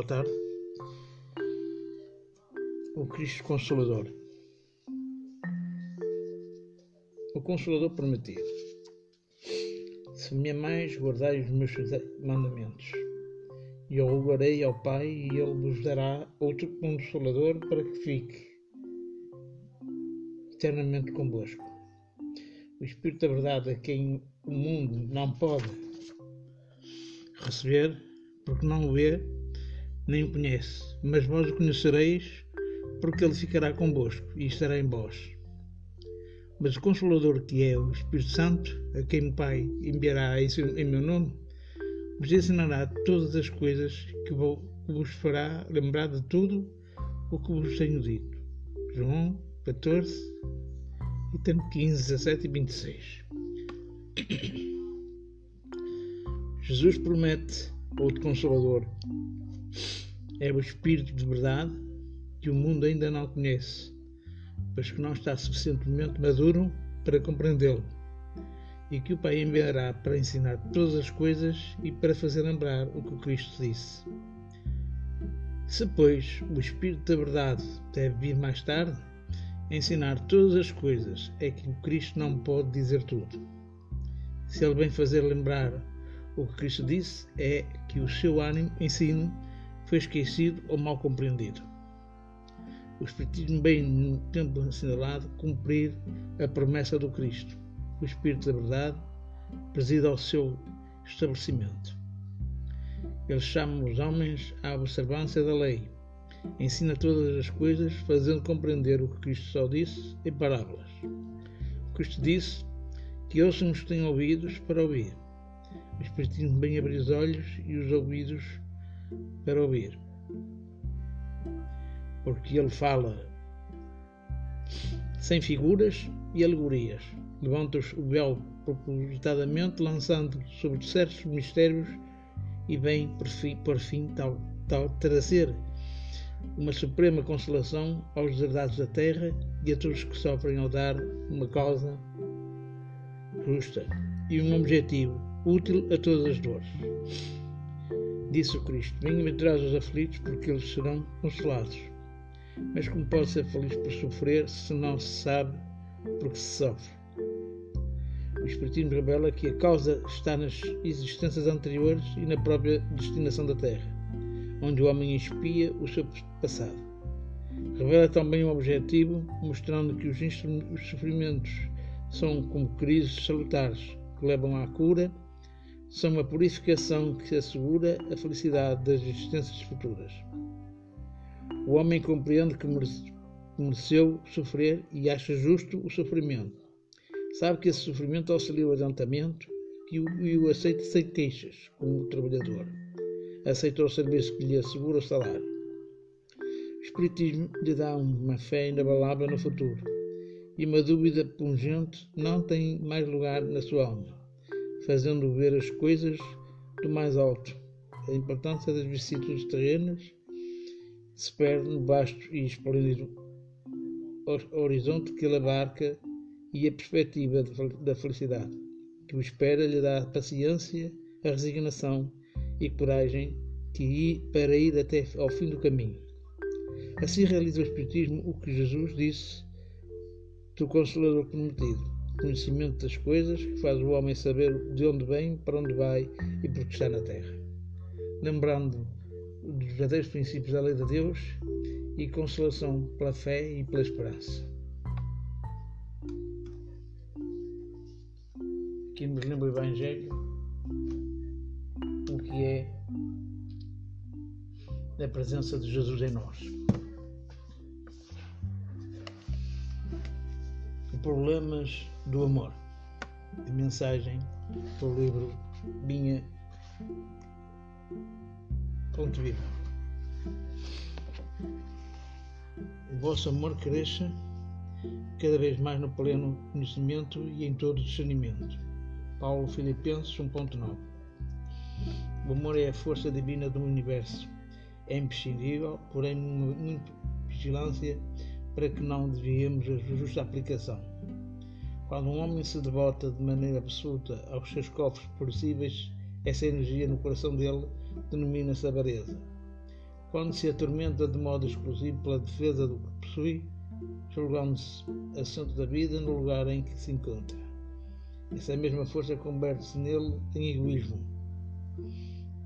Boa tarde. O Cristo Consolador. O Consolador prometido. Se me amais, guardai os meus mandamentos. E eu rogarei ao Pai, e Ele vos dará outro Consolador para que fique eternamente convosco. O Espírito da Verdade, a quem o mundo não pode receber, porque não o vê nem o conhece, mas vós o conhecereis, porque ele ficará convosco e estará em vós. Mas o Consolador, que é o Espírito Santo, a quem o Pai enviará em meu nome, vos ensinará todas as coisas que vos fará lembrar de tudo o que vos tenho dito. João 14, item 15, 17 e 26. Jesus promete outro Consolador. É o Espírito de verdade que o mundo ainda não conhece, pois que não está suficientemente maduro para compreendê-lo, e que o Pai enviará para ensinar todas as coisas e para fazer lembrar o que Cristo disse. Se, pois, o Espírito da verdade deve vir mais tarde, ensinar todas as coisas, é que o Cristo não pode dizer tudo. Se ele vem fazer lembrar o que Cristo disse é que o seu ânimo, ensino foi esquecido ou mal compreendido. O Espiritismo vem, no tempo assinalado, cumprir a promessa do Cristo. O Espírito da Verdade preside ao seu estabelecimento. Ele chama os homens à observância da lei, ensina todas as coisas, fazendo compreender o que Cristo só disse em parábolas. O Cristo disse que ouçam os que têm ouvidos para ouvir o Espiritismo bem abrir os olhos e os ouvidos para ouvir. Porque ele fala sem figuras e alegorias. Levanta o véu propositadamente, lançando sobre certos mistérios e vem, por fim, por fim tal, tal trazer uma suprema consolação aos deserdados da terra e a todos que sofrem ao dar uma causa justa e um objetivo útil a todas as dores. Disse o Cristo: Bem-aventurados os aflitos, porque eles serão consolados. Mas como pode ser feliz por sofrer se não se sabe porque se sofre? O Espiritismo revela que a causa está nas existências anteriores e na própria destinação da Terra, onde o homem espia o seu passado. Revela também o objetivo, mostrando que os, os sofrimentos são como crises salutares que levam à cura são uma purificação que assegura a felicidade das existências futuras. O homem compreende que mereceu sofrer e acha justo o sofrimento. Sabe que esse sofrimento auxilia o adiantamento e o, aceita sem queixas, como trabalhador. Aceita o serviço que lhe assegura o salário. O Espiritismo lhe dá uma fé inabalável no futuro e uma dúvida pungente não tem mais lugar na sua alma fazendo ver as coisas do mais alto. A importância das vicissitudes terrenas se perde no vasto e esplêndido horizonte que ele abarca e a perspectiva da felicidade, que o espera lhe dá paciência, a resignação e coragem que ir, para ir até ao fim do caminho. Assim realiza o Espiritismo o que Jesus disse do Consolador prometido conhecimento das coisas que faz o homem saber de onde vem, para onde vai e por que está na terra. Lembrando dos verdadeiros princípios da lei de Deus e consolação pela fé e pela esperança. Aqui nos lembra o Evangelho o que é a presença de Jesus em nós. Problemas do Amor. A mensagem do livro Minha Ponto Viva. O vosso amor cresça cada vez mais no pleno conhecimento e em todo discernimento. Paulo Filipenses 1.9 O amor é a força divina do universo. É imprescindível, porém, muita vigilância para que não desviemos a justa aplicação. Quando um homem se devota de maneira absoluta aos seus cofres possíveis, essa energia no coração dele denomina-se avareza. quando se atormenta de modo exclusivo pela defesa do que possui, julgando-se assunto da vida no lugar em que se encontra. Essa mesma força converte-se nele em egoísmo,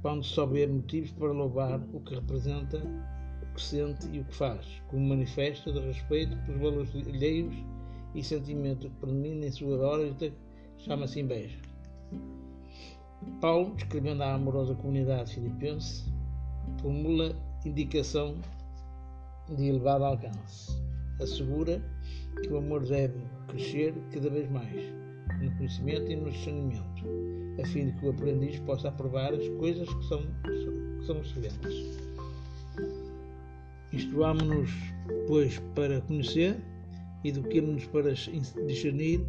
quando vê motivos para louvar o que representa, o que sente e o que faz, como manifesto de respeito pelos valores alheios e sentimento que predomina em sua órbita, chama-se inveja. Paulo, escrevendo à amorosa comunidade filipense, formula indicação de elevado alcance. Assegura que o amor deve crescer cada vez mais no conhecimento e no discernimento, a fim de que o aprendiz possa aprovar as coisas que são, que são excelentes. Instruámonos, pois, para conhecer, eduquemos-nos para discernir.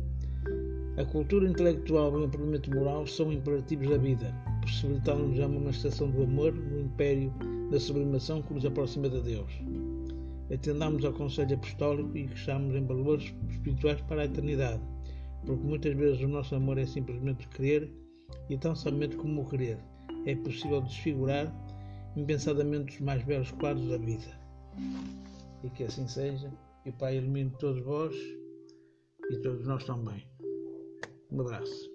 A cultura intelectual e o empreendimento moral são imperativos da vida, possibilitando-nos a manifestação do amor no império da sublimação que nos aproxima de Deus. Atendamos ao conselho apostólico e cresçamos em valores espirituais para a eternidade, porque muitas vezes o nosso amor é simplesmente crer e tão somente como o querer é possível desfigurar impensadamente os mais belos quadros da vida. E que assim seja, e Pai ilumine todos vós e todos nós também. Um abraço.